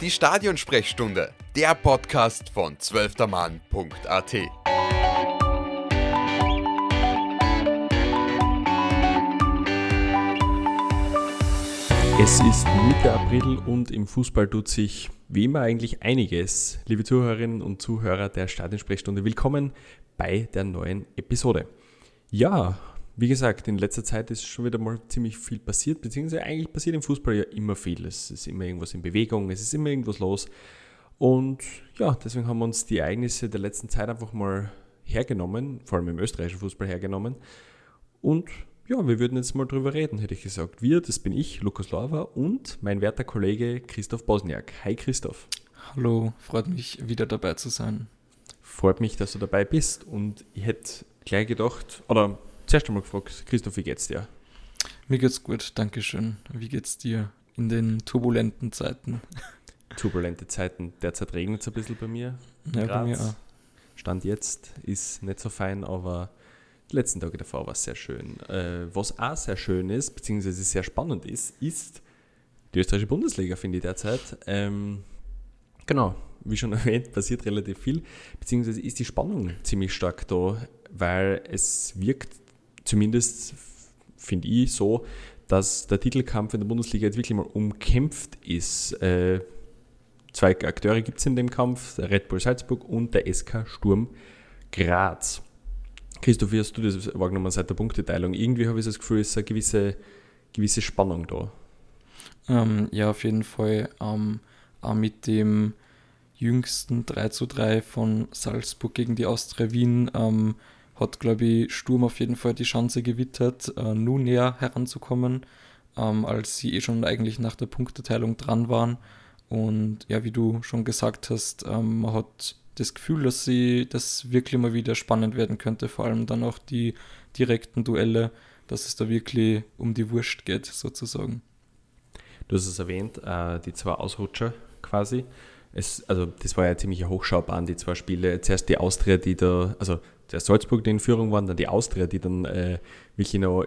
Die Stadionsprechstunde, der Podcast von zwölftermann.at. Es ist Mitte April und im Fußball tut sich wie immer eigentlich einiges. Liebe Zuhörerinnen und Zuhörer der Stadionsprechstunde, willkommen bei der neuen Episode. Ja, wie gesagt, in letzter Zeit ist schon wieder mal ziemlich viel passiert, beziehungsweise eigentlich passiert im Fußball ja immer viel. Es ist immer irgendwas in Bewegung, es ist immer irgendwas los. Und ja, deswegen haben wir uns die Ereignisse der letzten Zeit einfach mal hergenommen, vor allem im österreichischen Fußball hergenommen. Und ja, wir würden jetzt mal drüber reden, hätte ich gesagt. Wir, das bin ich, Lukas Lorber und mein werter Kollege Christoph Bosniak. Hi Christoph. Hallo, freut mich wieder dabei zu sein. Freut mich, dass du dabei bist und ich hätte gleich gedacht, oder zuerst einmal gefragt, Christoph, wie geht's dir? Mir geht's gut, danke schön. Wie geht's dir in den turbulenten Zeiten? Turbulente Zeiten. Derzeit regnet es ein bisschen bei mir. Ja, bei mir auch. Stand jetzt ist nicht so fein, aber die letzten Tage davor war es sehr schön. Äh, was auch sehr schön ist, beziehungsweise sehr spannend ist, ist die österreichische Bundesliga, finde ich derzeit. Ähm, genau, wie schon erwähnt, passiert relativ viel, beziehungsweise ist die Spannung ziemlich stark da, weil es wirkt zumindest, finde ich, so, dass der Titelkampf in der Bundesliga jetzt wirklich mal umkämpft ist. Äh, zwei Akteure gibt es in dem Kampf, der Red Bull Salzburg und der SK Sturm Graz. Christoph, wie hast du das wahrgenommen seit der Punkteteilung? Irgendwie habe ich das Gefühl, es ist eine gewisse, gewisse Spannung da. Ähm, ja, auf jeden Fall. Ähm, auch mit dem jüngsten 3 zu 3 von Salzburg gegen die Austria Wien ähm, hat, glaube ich, Sturm auf jeden Fall die Chance gewittert, äh, nun näher heranzukommen, ähm, als sie eh schon eigentlich nach der Punkteteilung dran waren. Und ja, wie du schon gesagt hast, ähm, man hat das Gefühl, dass sie das wirklich mal wieder spannend werden könnte, vor allem dann auch die direkten Duelle, dass es da wirklich um die Wurst geht, sozusagen. Du hast es erwähnt, äh, die zwei Ausrutscher quasi. Es, also das war ja ziemlich Hochschaubahn, die zwei Spiele. Zuerst die Austria, die da, also der Salzburg, die in Führung waren, dann die Austria, die dann äh, wirklich noch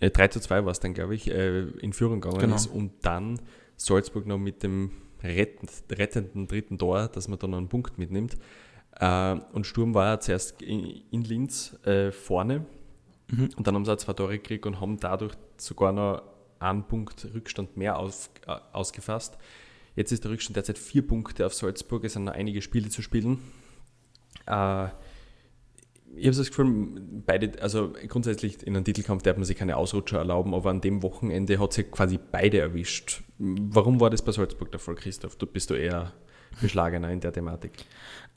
äh, 3 zu 2 war es dann, glaube ich, äh, in Führung gegangen genau. ist und dann Salzburg noch mit dem rettend, rettenden dritten Tor, dass man dann einen Punkt mitnimmt. Äh, und Sturm war ja zuerst in, in Linz äh, vorne mhm. und dann haben sie auch zwei Tore gekriegt und haben dadurch sogar noch einen Punkt Rückstand mehr aus, äh, ausgefasst. Jetzt ist der Rückstand derzeit vier Punkte auf Salzburg, es sind noch einige Spiele zu spielen. Äh, ich habe das Gefühl, beide, also grundsätzlich in einem Titelkampf darf man sich keine Ausrutscher erlauben, aber an dem Wochenende hat sich quasi beide erwischt. Warum war das bei Salzburg der Fall, Christoph? Du bist du eher beschlagener in der Thematik.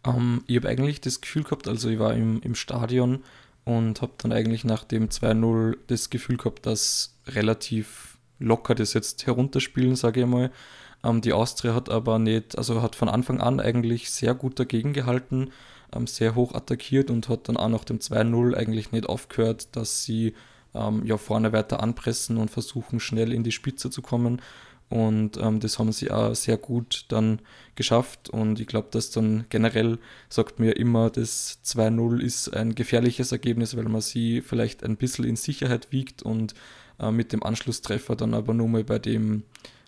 Um, ähm, ich habe eigentlich das Gefühl gehabt, also ich war im, im Stadion und habe dann eigentlich nach dem 2-0 das Gefühl gehabt, dass relativ locker das jetzt herunterspielen, sage ich mal. Ähm, die Austria hat aber nicht, also hat von Anfang an eigentlich sehr gut dagegen gehalten ähm, sehr hoch attackiert und hat dann auch nach dem 2-0 eigentlich nicht aufgehört, dass sie ähm, ja vorne weiter anpressen und versuchen schnell in die Spitze zu kommen. Und ähm, das haben sie auch sehr gut dann geschafft. Und ich glaube, dass dann generell sagt mir immer, das 2-0 ist ein gefährliches Ergebnis, weil man sie vielleicht ein bisschen in Sicherheit wiegt und äh, mit dem Anschlusstreffer dann aber nur mal bei dem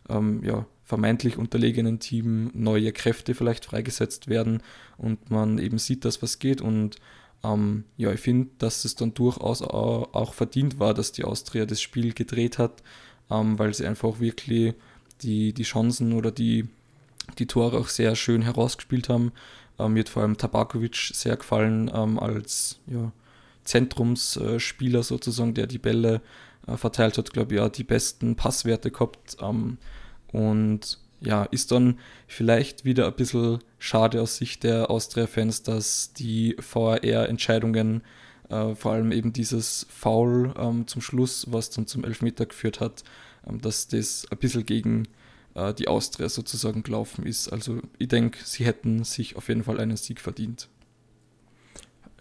ähm, ja, vermeintlich unterlegenen Team neue Kräfte vielleicht freigesetzt werden und man eben sieht, dass was geht. Und ähm, ja, ich finde, dass es dann durchaus auch verdient war, dass die Austria das Spiel gedreht hat, ähm, weil sie einfach wirklich die, die Chancen oder die, die Tore auch sehr schön herausgespielt haben. Ähm, mir hat vor allem Tabakovic sehr gefallen ähm, als ja, Zentrumsspieler sozusagen, der die Bälle äh, verteilt hat, glaube ich, ja, die besten Passwerte gehabt. Ähm, und ja, ist dann vielleicht wieder ein bisschen schade aus Sicht der Austria-Fans, dass die VAR-Entscheidungen, äh, vor allem eben dieses Foul ähm, zum Schluss, was dann zum Elfmeter geführt hat, ähm, dass das ein bisschen gegen äh, die Austria sozusagen gelaufen ist. Also ich denke, sie hätten sich auf jeden Fall einen Sieg verdient.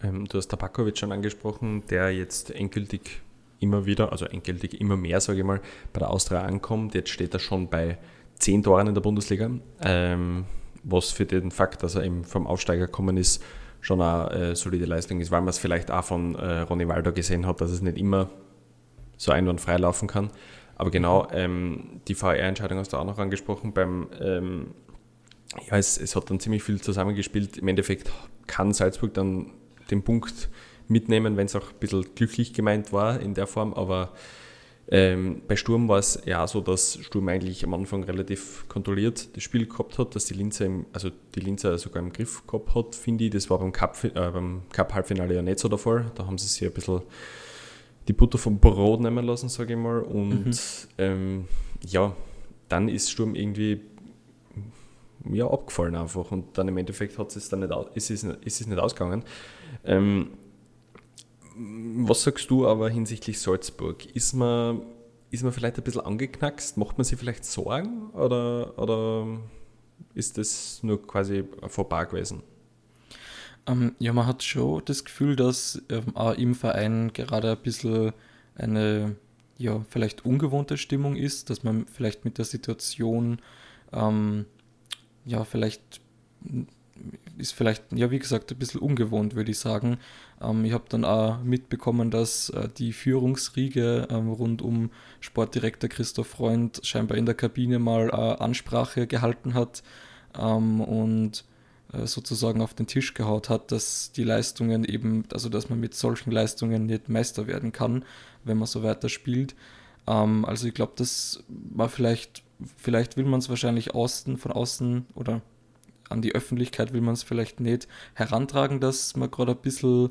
Ähm, du hast Tabakovic schon angesprochen, der jetzt endgültig immer wieder, also endgültig immer mehr, sage ich mal, bei der Austria ankommt. Jetzt steht er schon bei zehn Toren in der Bundesliga, ähm, was für den Fakt, dass er eben vom Aufsteiger gekommen ist, schon eine äh, solide Leistung ist, weil man es vielleicht auch von äh, Ronny Waldo gesehen hat, dass es nicht immer so einwandfrei laufen kann. Aber genau, ähm, die VR-Entscheidung hast du auch noch angesprochen. Beim, ähm, ja, es, es hat dann ziemlich viel zusammengespielt. Im Endeffekt kann Salzburg dann den Punkt mitnehmen, wenn es auch ein bisschen glücklich gemeint war in der Form, aber ähm, bei Sturm war es ja so, dass Sturm eigentlich am Anfang relativ kontrolliert das Spiel gehabt hat, dass die Linzer, im, also die Linzer sogar im Griff gehabt hat, finde ich. Das war beim Cup, äh, Cup-Halbfinale ja nicht so der Fall. Da haben sie sich ein bisschen die Butter vom Brot nehmen lassen, sage ich mal. Und mhm. ähm, ja, dann ist Sturm irgendwie ja, abgefallen einfach. Und dann im Endeffekt hat es dann nicht, ist es, ist es nicht ausgegangen. Ähm, was sagst du aber hinsichtlich Salzburg? Ist man, ist man vielleicht ein bisschen angeknackst? Macht man sich vielleicht Sorgen oder, oder ist das nur quasi vorbei gewesen? Ähm, ja, man hat schon das Gefühl, dass ähm, auch im Verein gerade ein bisschen eine ja, vielleicht ungewohnte Stimmung ist, dass man vielleicht mit der Situation ähm, ja vielleicht ist vielleicht, ja, wie gesagt, ein bisschen ungewohnt, würde ich sagen. Ähm, ich habe dann auch mitbekommen, dass äh, die Führungsriege ähm, rund um Sportdirektor Christoph Freund scheinbar in der Kabine mal äh, Ansprache gehalten hat ähm, und äh, sozusagen auf den Tisch gehaut hat, dass die Leistungen eben, also dass man mit solchen Leistungen nicht Meister werden kann, wenn man so weiter spielt. Ähm, also ich glaube, das war vielleicht, vielleicht will man es wahrscheinlich außen, von außen oder an die Öffentlichkeit will man es vielleicht nicht herantragen, dass man gerade ein bisschen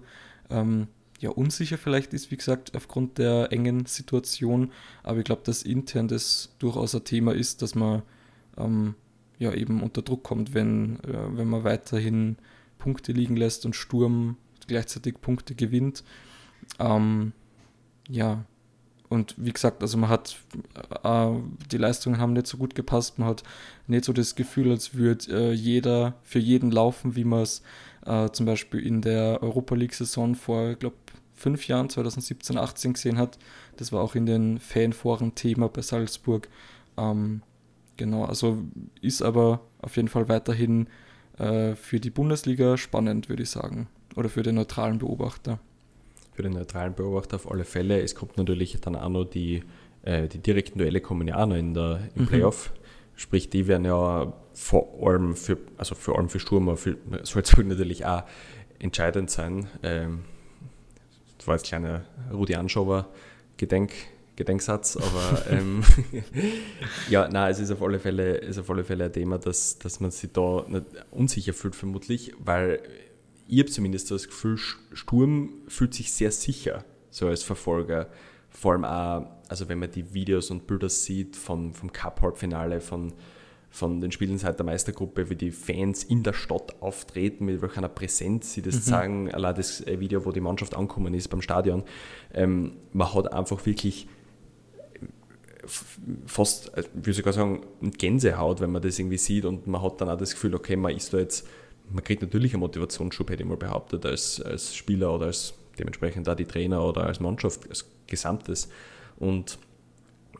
ähm, ja, unsicher vielleicht ist, wie gesagt, aufgrund der engen Situation. Aber ich glaube, dass intern das durchaus ein Thema ist, dass man ähm, ja eben unter Druck kommt, wenn, äh, wenn man weiterhin Punkte liegen lässt und Sturm gleichzeitig Punkte gewinnt. Ähm, ja, und wie gesagt, also man hat, äh, die Leistungen haben nicht so gut gepasst, man hat nicht so das Gefühl, als würde äh, jeder für jeden laufen, wie man es äh, zum Beispiel in der Europa League-Saison vor, ich glaube, fünf Jahren, 2017, 18 gesehen hat. Das war auch in den Fanforen Thema bei Salzburg. Ähm, genau, also ist aber auf jeden Fall weiterhin äh, für die Bundesliga spannend, würde ich sagen. Oder für den neutralen Beobachter für den neutralen Beobachter auf alle Fälle. Es kommt natürlich dann auch noch die, äh, die direkten Duelle kommen ja auch noch in der, im mhm. Playoff. Sprich, die werden ja vor allem für, also vor allem für Sturm, für Salzburg natürlich auch entscheidend sein. Ähm, das war jetzt kleiner Rudi Anschober Gedenk, Gedenksatz, aber ähm, ja, nein, es ist auf alle Fälle, ist auf alle Fälle ein Thema, dass, dass man sich da nicht unsicher fühlt, vermutlich, weil ich habe zumindest das Gefühl, Sturm fühlt sich sehr sicher, so als Verfolger. Vor allem auch, also wenn man die Videos und Bilder sieht vom, vom Cup-Halbfinale, von, von den Spielen seit der Meistergruppe, wie die Fans in der Stadt auftreten, mit welcher Präsenz sie das mhm. sagen, allein das äh, Video, wo die Mannschaft angekommen ist beim Stadion. Ähm, man hat einfach wirklich äh, fast, äh, wie soll ich sagen, Gänsehaut, wenn man das irgendwie sieht und man hat dann auch das Gefühl, okay, man ist da jetzt man kriegt natürlich einen Motivationsschub, hätte ich mal behauptet, als, als Spieler oder als dementsprechend da die Trainer oder als Mannschaft, als Gesamtes. Und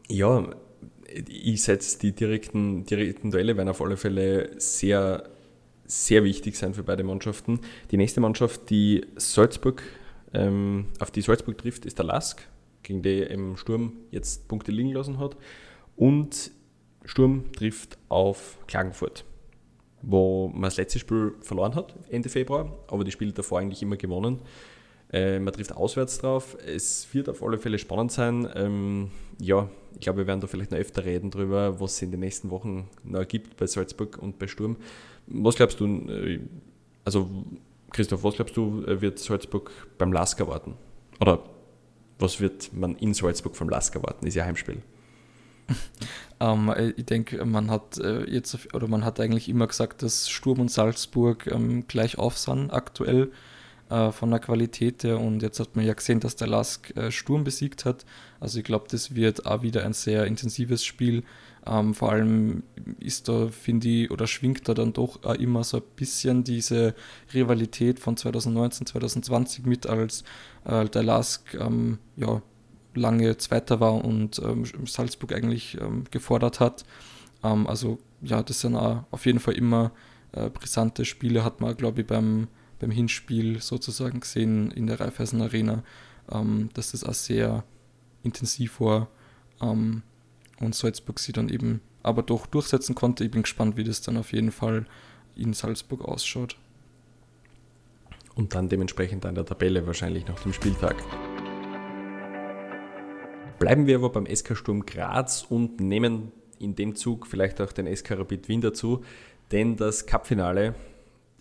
ja, ich setze die direkten, direkten Duelle werden auf alle Fälle sehr, sehr wichtig sein für beide Mannschaften. Die nächste Mannschaft, die Salzburg, ähm, auf die Salzburg trifft, ist der Lask, gegen die im Sturm jetzt Punkte liegen lassen hat. Und Sturm trifft auf Klagenfurt wo man das letzte Spiel verloren hat, Ende Februar, aber die Spiele davor eigentlich immer gewonnen. Äh, man trifft auswärts drauf. Es wird auf alle Fälle spannend sein. Ähm, ja, ich glaube, wir werden da vielleicht noch öfter reden darüber, was es in den nächsten Wochen noch gibt bei Salzburg und bei Sturm. Was glaubst du, äh, also Christoph, was glaubst du, äh, wird Salzburg beim Lask erwarten? Oder was wird man in Salzburg vom Lask erwarten? Ist ja Heimspiel. ähm, äh, ich denke, man hat äh, jetzt oder man hat eigentlich immer gesagt, dass Sturm und Salzburg ähm, gleich auf sind aktuell äh, von der Qualität her und jetzt hat man ja gesehen, dass der Lask äh, Sturm besiegt hat. Also ich glaube, das wird auch wieder ein sehr intensives Spiel. Ähm, vor allem ist da, finde ich, oder schwingt da dann doch immer so ein bisschen diese Rivalität von 2019, 2020 mit, als äh, der Lask ähm, ja, lange Zweiter war und ähm, Salzburg eigentlich ähm, gefordert hat. Ähm, also ja, das sind auch auf jeden Fall immer äh, brisante Spiele, hat man, glaube ich, beim, beim Hinspiel sozusagen gesehen in der Raiffeisen Arena, ähm, dass das auch sehr intensiv war ähm, und Salzburg sie dann eben aber doch durchsetzen konnte. Ich bin gespannt, wie das dann auf jeden Fall in Salzburg ausschaut. Und dann dementsprechend an der Tabelle wahrscheinlich nach dem Spieltag. Bleiben wir aber beim SK Sturm Graz und nehmen in dem Zug vielleicht auch den SK Rapid Wien dazu, denn das Cupfinale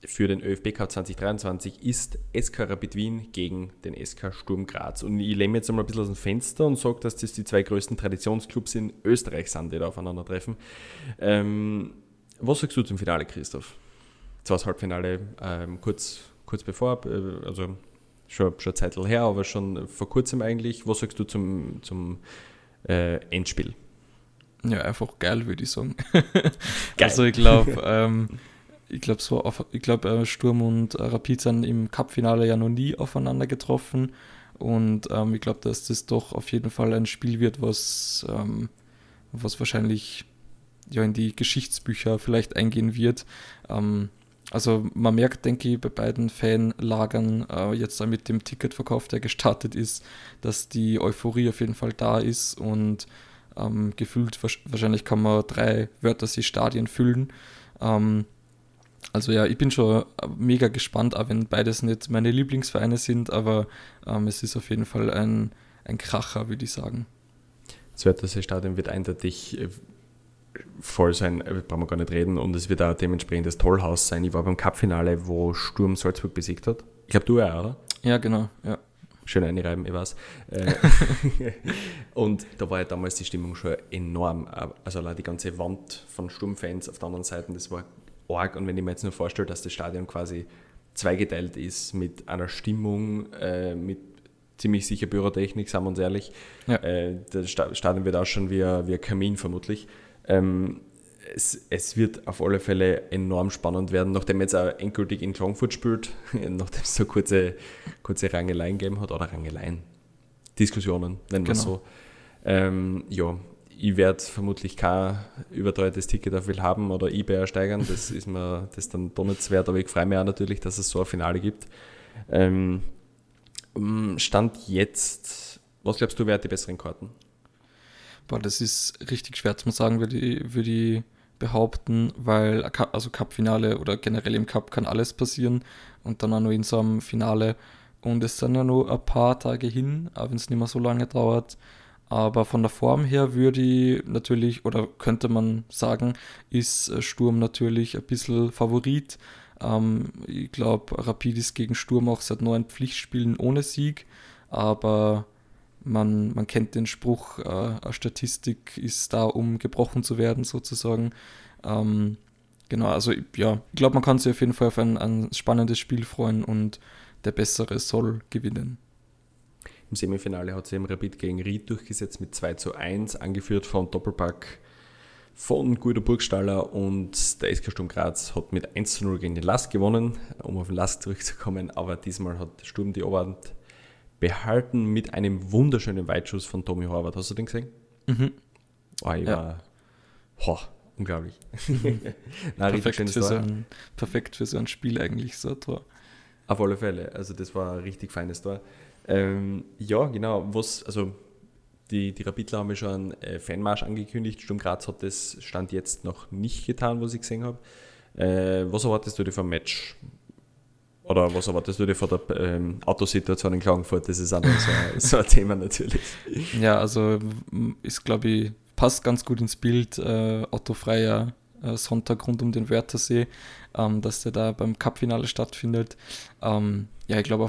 für den ÖFB Cup 2023 ist SK Rapid Wien gegen den SK Sturm Graz. Und ich lehne jetzt einmal ein bisschen aus dem Fenster und sage, dass das die zwei größten Traditionsclubs in Österreich sind, die da aufeinandertreffen. Ähm, was sagst du zum Finale, Christoph? Zwar das Halbfinale ähm, kurz, kurz bevor, äh, also schon, schon Zeit her, aber schon vor kurzem eigentlich. Was sagst du zum, zum äh, Endspiel? Ja, einfach geil, würde ich sagen. Also ich glaube, ähm, ich glaube, so auf, ich glaube, äh, Sturm und äh, Rapid sind im Cup-Finale ja noch nie aufeinander getroffen. Und ähm, ich glaube, dass das doch auf jeden Fall ein Spiel wird, was, ähm, was wahrscheinlich ja in die Geschichtsbücher vielleicht eingehen wird. Ähm, also man merkt, denke ich, bei beiden Fanlagern äh, jetzt mit dem Ticketverkauf, der gestartet ist, dass die Euphorie auf jeden Fall da ist und ähm, gefühlt wahrscheinlich kann man drei Wörtersee-Stadien füllen. Ähm, also ja, ich bin schon mega gespannt, auch wenn beides nicht meine Lieblingsvereine sind, aber ähm, es ist auf jeden Fall ein, ein Kracher, würde ich sagen. Das Wörthersee-Stadion wird eindeutig äh, voll sein, äh, brauchen wir gar nicht reden, und es wird auch dementsprechend das Tollhaus sein. Ich war beim Cup-Finale, wo Sturm Salzburg besiegt hat. Ich glaube, du auch, oder? Ja, genau, ja. Schön einreiben, ich weiß. Äh, und da war ja damals die Stimmung schon enorm. Also allein die ganze Wand von Sturmfans auf der anderen Seite, das war arg. Und wenn ich mir jetzt nur vorstelle, dass das Stadion quasi zweigeteilt ist mit einer Stimmung, äh, mit ziemlich sicher Bürotechnik, sagen wir uns ehrlich. Ja. Äh, das Stadion wird ausschauen wie ein, wie ein Kamin vermutlich. Ähm, es, es, wird auf alle Fälle enorm spannend werden, nachdem jetzt auch endgültig in Klagenfurt spielt, nachdem es so kurze, kurze Rangeleien gegeben hat, oder Rangeleien, Diskussionen, nennen wir es genau. so. Ähm, ja, ich werde vermutlich kein überteuertes Ticket auf will haben oder eBay ersteigern, das ist mir das dann doch nicht wert, aber ich freue mich auch natürlich, dass es so ein Finale gibt. Ähm, Stand jetzt, was glaubst du, wer hat die besseren Karten? Boah, das ist richtig schwer zu sagen, würde ich, würde ich behaupten, weil also Cup-Finale oder generell im Cup kann alles passieren und dann auch nur in so einem Finale. Und es sind ja nur ein paar Tage hin, auch wenn es nicht mehr so lange dauert. Aber von der Form her würde ich natürlich, oder könnte man sagen, ist äh, Sturm natürlich ein bisschen Favorit. Ähm, ich glaube, Rapid ist gegen Sturm auch seit neun Pflichtspielen ohne Sieg. Aber man, man kennt den Spruch, äh, Statistik ist da, um gebrochen zu werden, sozusagen. Ähm, genau, also ja, ich glaube, man kann sich auf jeden Fall auf ein, ein spannendes Spiel freuen und der Bessere soll gewinnen. Im Semifinale hat sich eben Rapid gegen Ried durchgesetzt mit 2 zu 1, angeführt vom Doppelpack von Guido Burgstaller und der SK Sturm Graz hat mit 1 zu 0 gegen den Last gewonnen, um auf den Last zurückzukommen, aber diesmal hat Sturm die Oberhand behalten mit einem wunderschönen Weitschuss von Tommy Horvath. Hast du den gesehen? Mhm. Oh, ich ja. war, oh, unglaublich. Nein, perfekt, für so ein, perfekt für so ein Spiel eigentlich, so ein Tor. Auf alle Fälle, also das war ein richtig feines Tor. Ähm, ja, genau, was, also die, die Rapidler haben ja schon einen äh, Fanmarsch angekündigt. Sturm Graz hat das Stand jetzt noch nicht getan, was ich gesehen habe. Äh, was erwartest du dir vom Match? Oder was erwartest du dir von der ähm, Autosituation in Klagenfurt? Das ist auch noch so, so ein Thema natürlich. Ja, also ist, glaube ich, passt ganz gut ins Bild. Äh, autofreier äh, Sonntag rund um den Wörthersee, ähm, dass der da beim Cup-Finale stattfindet. Ähm, ja, ich glaube,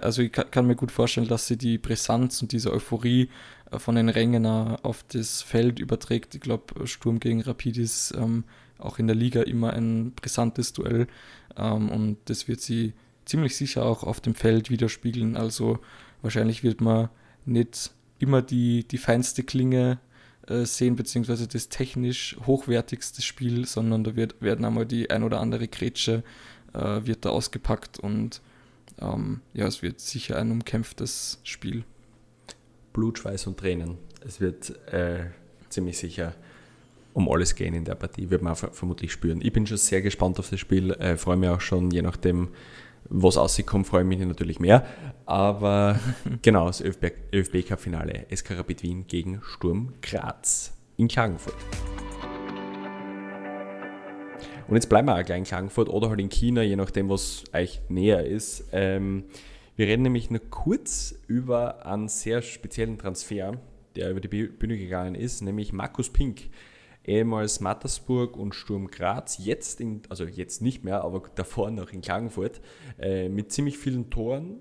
also ich kann, kann, mir gut vorstellen, dass sie die Brisanz und diese Euphorie äh, von den Rängen auf das Feld überträgt. Ich glaube, Sturm gegen Rapid ist ähm, auch in der Liga immer ein brisantes Duell. Ähm, und das wird sie ziemlich sicher auch auf dem Feld widerspiegeln. Also wahrscheinlich wird man nicht immer die, die feinste Klinge äh, sehen, beziehungsweise das technisch hochwertigste Spiel, sondern da wird, werden einmal die ein oder andere Grätsche äh, wird da ausgepackt und ähm, ja, es wird sicher ein umkämpftes Spiel. Blut, Schweiß und Tränen. Es wird äh, ziemlich sicher um alles gehen in der Partie, wird man vermutlich spüren. Ich bin schon sehr gespannt auf das Spiel, äh, freue mich auch schon, je nachdem, Was rauskommt, freue ich mich natürlich mehr. Aber genau, das ÖFB, Cup Finale. SK Rapid Wien gegen Sturm Graz in Klagenfurt. Und jetzt bleiben wir auch gleich in Klagenfurt oder halt in China, je nachdem, was euch näher ist. Ähm, wir reden nämlich nur kurz über einen sehr speziellen Transfer, der über die Bühne gegangen ist, nämlich Markus Pink. Ehemals Mattersburg und Sturm Graz, jetzt in, also jetzt nicht mehr, aber davor noch in Klagenfurt, äh, mit ziemlich vielen Toren,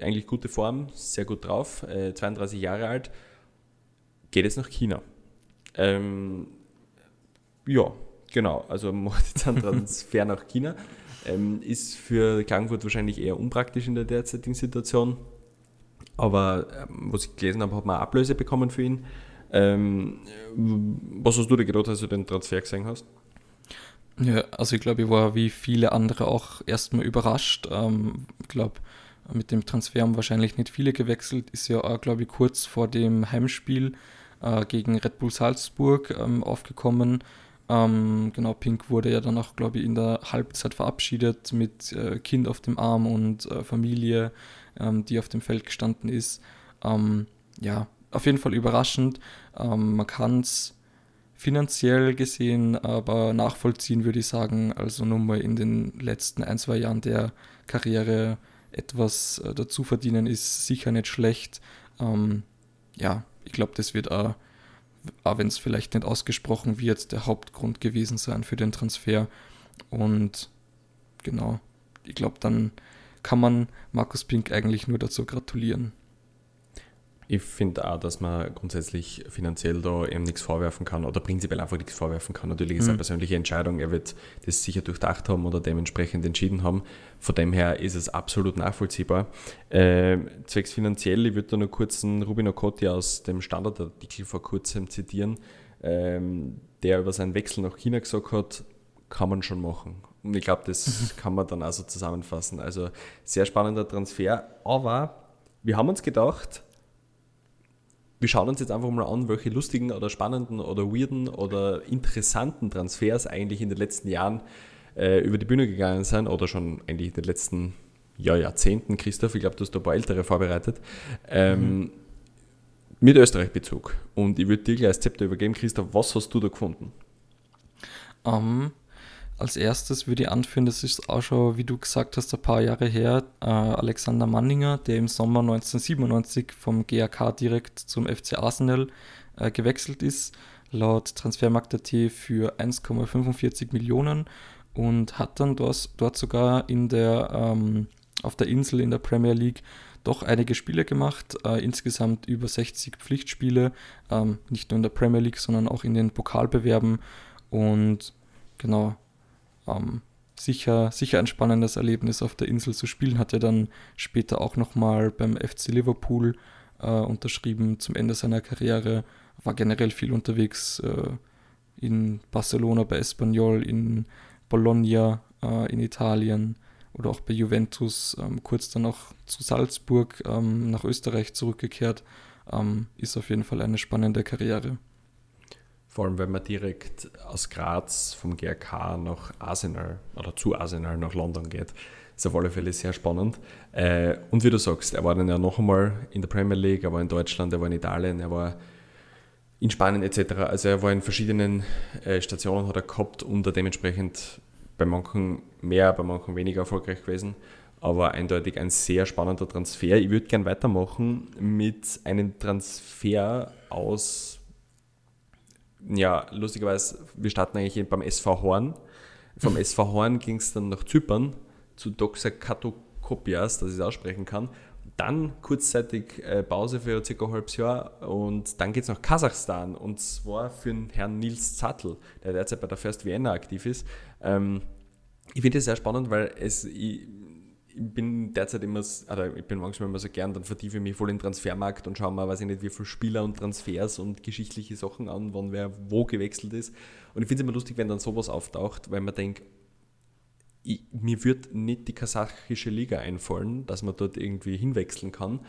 eigentlich gute Form, sehr gut drauf, äh, 32 Jahre alt, geht es nach China. Ähm, ja, genau, also macht jetzt einen Transfer nach China. Ähm, ist für Klagenfurt wahrscheinlich eher unpraktisch in der derzeitigen Situation. Aber ähm, was ich gelesen habe, hat man Ablöse bekommen für ihn. Ähm, was hast du dir gedacht, als du den Transfer gesehen hast? Ja, also ich glaube, ich war wie viele andere auch erstmal überrascht. Ähm, ich glaube, mit dem Transfer haben wahrscheinlich nicht viele gewechselt. Ist ja auch, glaube ich, kurz vor dem Heimspiel äh, gegen Red Bull Salzburg ähm, aufgekommen. Ähm, genau, Pink wurde ja dann auch, glaube ich, in der Halbzeit verabschiedet mit äh, Kind auf dem Arm und äh, Familie, ähm, die auf dem Feld gestanden ist. Ähm, ja, auf jeden Fall überraschend. Ähm, man kann es finanziell gesehen aber nachvollziehen, würde ich sagen. Also nur mal in den letzten ein, zwei Jahren der Karriere etwas äh, dazu verdienen, ist sicher nicht schlecht. Ähm, ja, ich glaube, das wird auch, auch wenn es vielleicht nicht ausgesprochen wird, der Hauptgrund gewesen sein für den Transfer. Und genau, ich glaube, dann kann man Markus Pink eigentlich nur dazu gratulieren. Ich finde auch, dass man grundsätzlich finanziell da eben nichts vorwerfen kann oder prinzipiell einfach nichts vorwerfen kann. Natürlich ist es mhm. eine persönliche Entscheidung. Er wird das sicher durchdacht haben oder dementsprechend entschieden haben. Von dem her ist es absolut nachvollziehbar. Äh, zwecks finanziell, ich würde da noch kurz einen Rubin Okotti aus dem Standardartikel vor kurzem zitieren, ähm, der über seinen Wechsel nach China gesagt hat, kann man schon machen. Und ich glaube, das kann man dann also zusammenfassen. Also sehr spannender Transfer. Aber wir haben uns gedacht, wir schauen uns jetzt einfach mal an, welche lustigen oder spannenden oder weirden oder interessanten Transfers eigentlich in den letzten Jahren äh, über die Bühne gegangen sind oder schon eigentlich in den letzten ja, Jahrzehnten, Christoph, ich glaube, du hast da ein paar ältere vorbereitet, ähm, mhm. mit Österreich-Bezug. Und ich würde dir gleich das Zepter übergeben, Christoph, was hast du da gefunden? Um, ähm, als erstes würde ich anführen, das ist auch schon, wie du gesagt hast, ein paar Jahre her, äh, Alexander Manninger, der im Sommer 1997 vom GAK direkt zum FC Arsenal äh, gewechselt ist, laut Transfermarkt.at für 1,45 Millionen und hat dann dort, dort sogar in der, ähm, auf der Insel in der Premier League doch einige Spiele gemacht, äh, insgesamt über 60 Pflichtspiele, ähm, nicht nur in der Premier League, sondern auch in den Pokalbewerben und genau, ähm, sicher, sicher ein spannendes Erlebnis auf der Insel zu spielen. Hat er dann später auch nochmal beim FC Liverpool äh, unterschrieben zum Ende seiner Karriere. War generell viel unterwegs äh, in Barcelona bei Espanyol, in Bologna äh, in Italien oder auch bei Juventus. Ähm, kurz dann auch zu Salzburg ähm, nach Österreich zurückgekehrt. Ähm, ist auf jeden Fall eine spannende Karriere. Vor allem, wenn man direkt aus Graz vom GRK nach Arsenal oder zu Arsenal nach London geht. Ist auf alle Fälle sehr spannend. Äh, und wie du sagst, er war dann ja noch einmal in der Premier League, er war in Deutschland, er war in Italien, er war in Spanien etc. Also er war in verschiedenen äh, Stationen hat er gehabt und dementsprechend bei manchen mehr, bei manchen weniger erfolgreich gewesen. Aber eindeutig ein sehr spannender Transfer. Ich würde gerne weitermachen mit einem Transfer aus ja, lustigerweise, wir starten eigentlich beim SV Horn. Vom SV Horn ging es dann nach Zypern zu Doxa Katokopias, dass ich es aussprechen kann. Dann kurzzeitig äh, Pause für circa ein halbes Jahr und dann geht es nach Kasachstan und zwar für den Herrn Nils Zattel, der derzeit bei der First Vienna aktiv ist. Ähm, ich finde es sehr spannend, weil es, ich bin derzeit immer, oder ich bin manchmal immer so gern, dann vertiefe ich mich voll in den Transfermarkt und schaue mal, weiß ich nicht, wie viele Spieler und Transfers und geschichtliche Sachen an, wann wer wo gewechselt ist. Und ich finde es immer lustig, wenn dann sowas auftaucht, weil man denkt, ich, mir wird nicht die kasachische Liga einfallen, dass man dort irgendwie hinwechseln kann,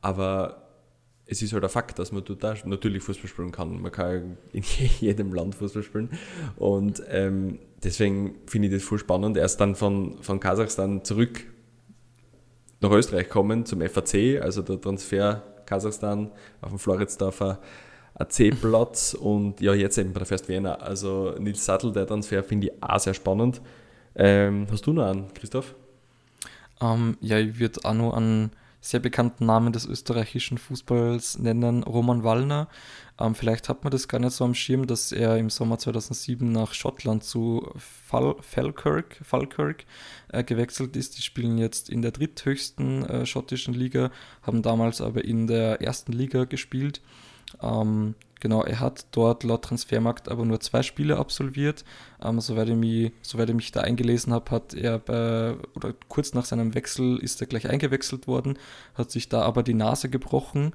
aber es ist halt ein Fakt, dass man dort auch natürlich Fußball spielen kann. Man kann in jedem Land Fußball spielen und ähm, deswegen finde ich das voll spannend. Er ist dann von, von Kasachstan zurück nach Österreich kommen zum FAC, also der Transfer Kasachstan auf dem Floridsdorfer AC-Platz und ja, jetzt eben bei der First Vienna. Also Nils Sattel, der Transfer finde ich auch sehr spannend. Ähm, hast du noch einen, Christoph? Ähm, ja, ich würde auch noch einen sehr bekannten Namen des österreichischen Fußballs nennen, Roman Wallner. Ähm, vielleicht hat man das gar nicht so am Schirm, dass er im Sommer 2007 nach Schottland zu Fal Falkirk, Falkirk äh, gewechselt ist. Die spielen jetzt in der dritthöchsten äh, schottischen Liga, haben damals aber in der ersten Liga gespielt. Ähm, Genau, er hat dort laut Transfermarkt aber nur zwei Spiele absolviert. Ähm, soweit, ich mich, soweit ich mich da eingelesen habe, hat er bei, oder kurz nach seinem Wechsel ist er gleich eingewechselt worden, hat sich da aber die Nase gebrochen,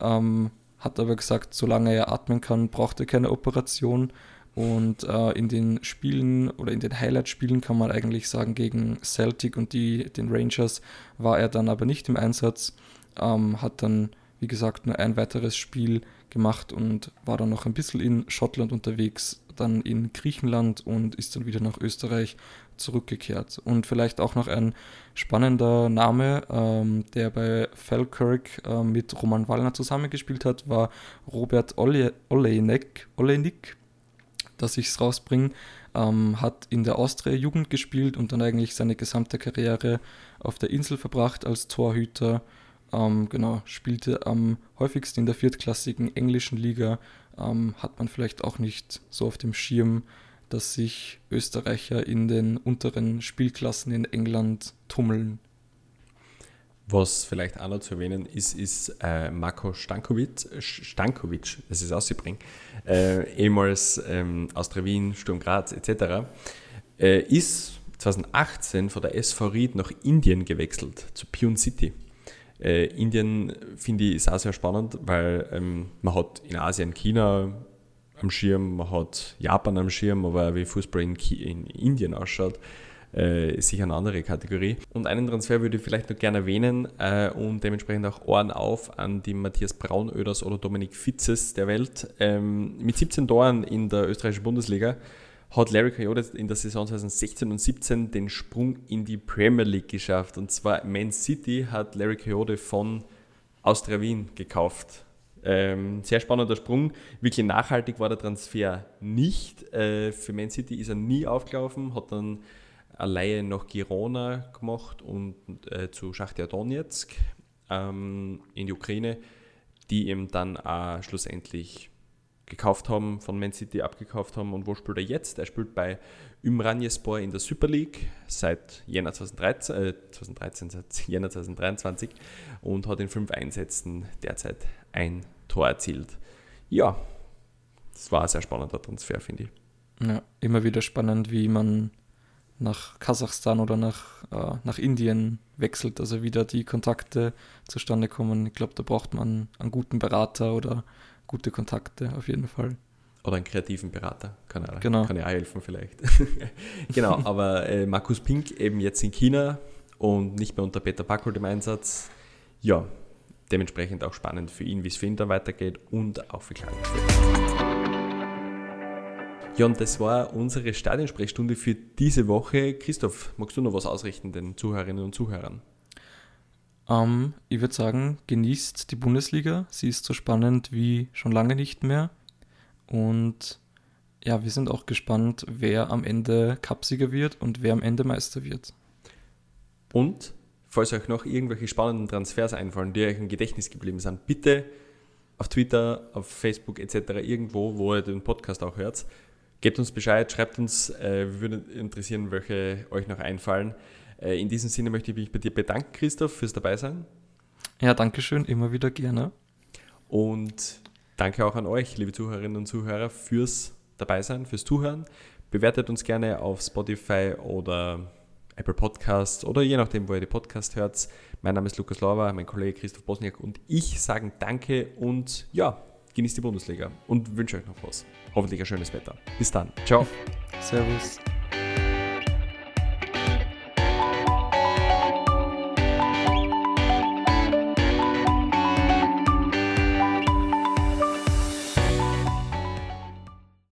ähm, hat aber gesagt, solange er atmen kann, braucht er keine Operation. Und äh, in den Spielen oder in den Highlight-Spielen kann man eigentlich sagen, gegen Celtic und die, den Rangers war er dann aber nicht im Einsatz, ähm, hat dann, wie gesagt, nur ein weiteres Spiel gemacht und war dann noch ein bisschen in Schottland unterwegs, dann in Griechenland und ist dann wieder nach Österreich zurückgekehrt. Und vielleicht auch noch ein spannender Name, ähm, der bei Falkirk äh, mit Roman Wallner zusammengespielt hat, war Robert Ole Olejnik, Olejnik dass ich es rausbringe, ähm, hat in der Austria-Jugend gespielt und dann eigentlich seine gesamte Karriere auf der Insel verbracht als Torhüter ähm, genau, spielte am häufigsten in der viertklassigen englischen Liga. Ähm, hat man vielleicht auch nicht so auf dem Schirm, dass sich Österreicher in den unteren Spielklassen in England tummeln. Was vielleicht auch noch zu erwähnen ist, ist äh, Marco Stankovic, Stankovic, das ist auszubringen, äh, ehemals ähm, Austria Wien, Sturm Graz etc., äh, ist 2018 von der SV Ried nach Indien gewechselt, zu Pune City. Äh, Indien finde ich ist auch sehr spannend, weil ähm, man hat in Asien China am Schirm, man hat Japan am Schirm, aber wie Fußball in, in Indien ausschaut, äh, ist sicher eine andere Kategorie. Und einen Transfer würde ich vielleicht noch gerne erwähnen äh, und dementsprechend auch Ohren auf an die Matthias Braunöders oder Dominik Fitzes der Welt. Ähm, mit 17 Toren in der österreichischen Bundesliga hat Larry Coyote in der Saison 2016 und 17 den Sprung in die Premier League geschafft. Und zwar Man City hat Larry Coyote von Austria Wien gekauft. Ähm, sehr spannender Sprung. Wirklich nachhaltig war der Transfer nicht. Äh, für Man City ist er nie aufgelaufen, hat dann eine Leihe nach Girona gemacht und äh, zu Schachtia Donetsk ähm, in die Ukraine, die ihm dann auch schlussendlich gekauft haben, von Man City abgekauft haben. Und wo spielt er jetzt? Er spielt bei Ümranjespor in der Super League seit Jänner 2013, äh, 2013, seit Jänner 2023 und hat in fünf Einsätzen derzeit ein Tor erzielt. Ja, das war ein sehr spannender Transfer, finde ich. Ja, immer wieder spannend, wie man nach Kasachstan oder nach, äh, nach Indien wechselt, also wieder die Kontakte zustande kommen. Ich glaube, da braucht man einen guten Berater oder gute Kontakte auf jeden Fall. Oder einen kreativen Berater, kann er, genau. kann er auch helfen vielleicht. genau, aber äh, Markus Pink eben jetzt in China und nicht mehr unter Peter Packold im Einsatz. Ja, dementsprechend auch spannend für ihn, wie es für ihn dann weitergeht und auch für Klagenfurt. Ja, und das war unsere Stadionsprechstunde für diese Woche. Christoph, magst du noch was ausrichten den Zuhörerinnen und Zuhörern? Ähm, ich würde sagen, genießt die Bundesliga. Sie ist so spannend wie schon lange nicht mehr. Und ja, wir sind auch gespannt, wer am Ende Cupsieger wird und wer am Ende Meister wird. Und falls euch noch irgendwelche spannenden Transfers einfallen, die euch im Gedächtnis geblieben sind, bitte auf Twitter, auf Facebook etc. irgendwo, wo ihr den Podcast auch hört, gebt uns Bescheid, schreibt uns, äh, wir würden interessieren, welche euch noch einfallen. Äh, in diesem Sinne möchte ich mich bei dir bedanken, Christoph, fürs Dabeisein. Ja, danke schön, immer wieder gerne. Und danke auch an euch, liebe Zuhörerinnen und Zuhörer, fürs Dabeisein, fürs Zuhören. Bewertet uns gerne auf Spotify oder Apple Podcasts oder je nachdem, wo ihr die Podcast hört. Mein Name ist Lukas Lauber, mein Kollege Christoph Bosniak und ich sagen Danke und ja, genießt die Bundesliga und wünsche euch noch was. Hoffentlich ein schönes Wetter. Bis dann. Ciao. Servus.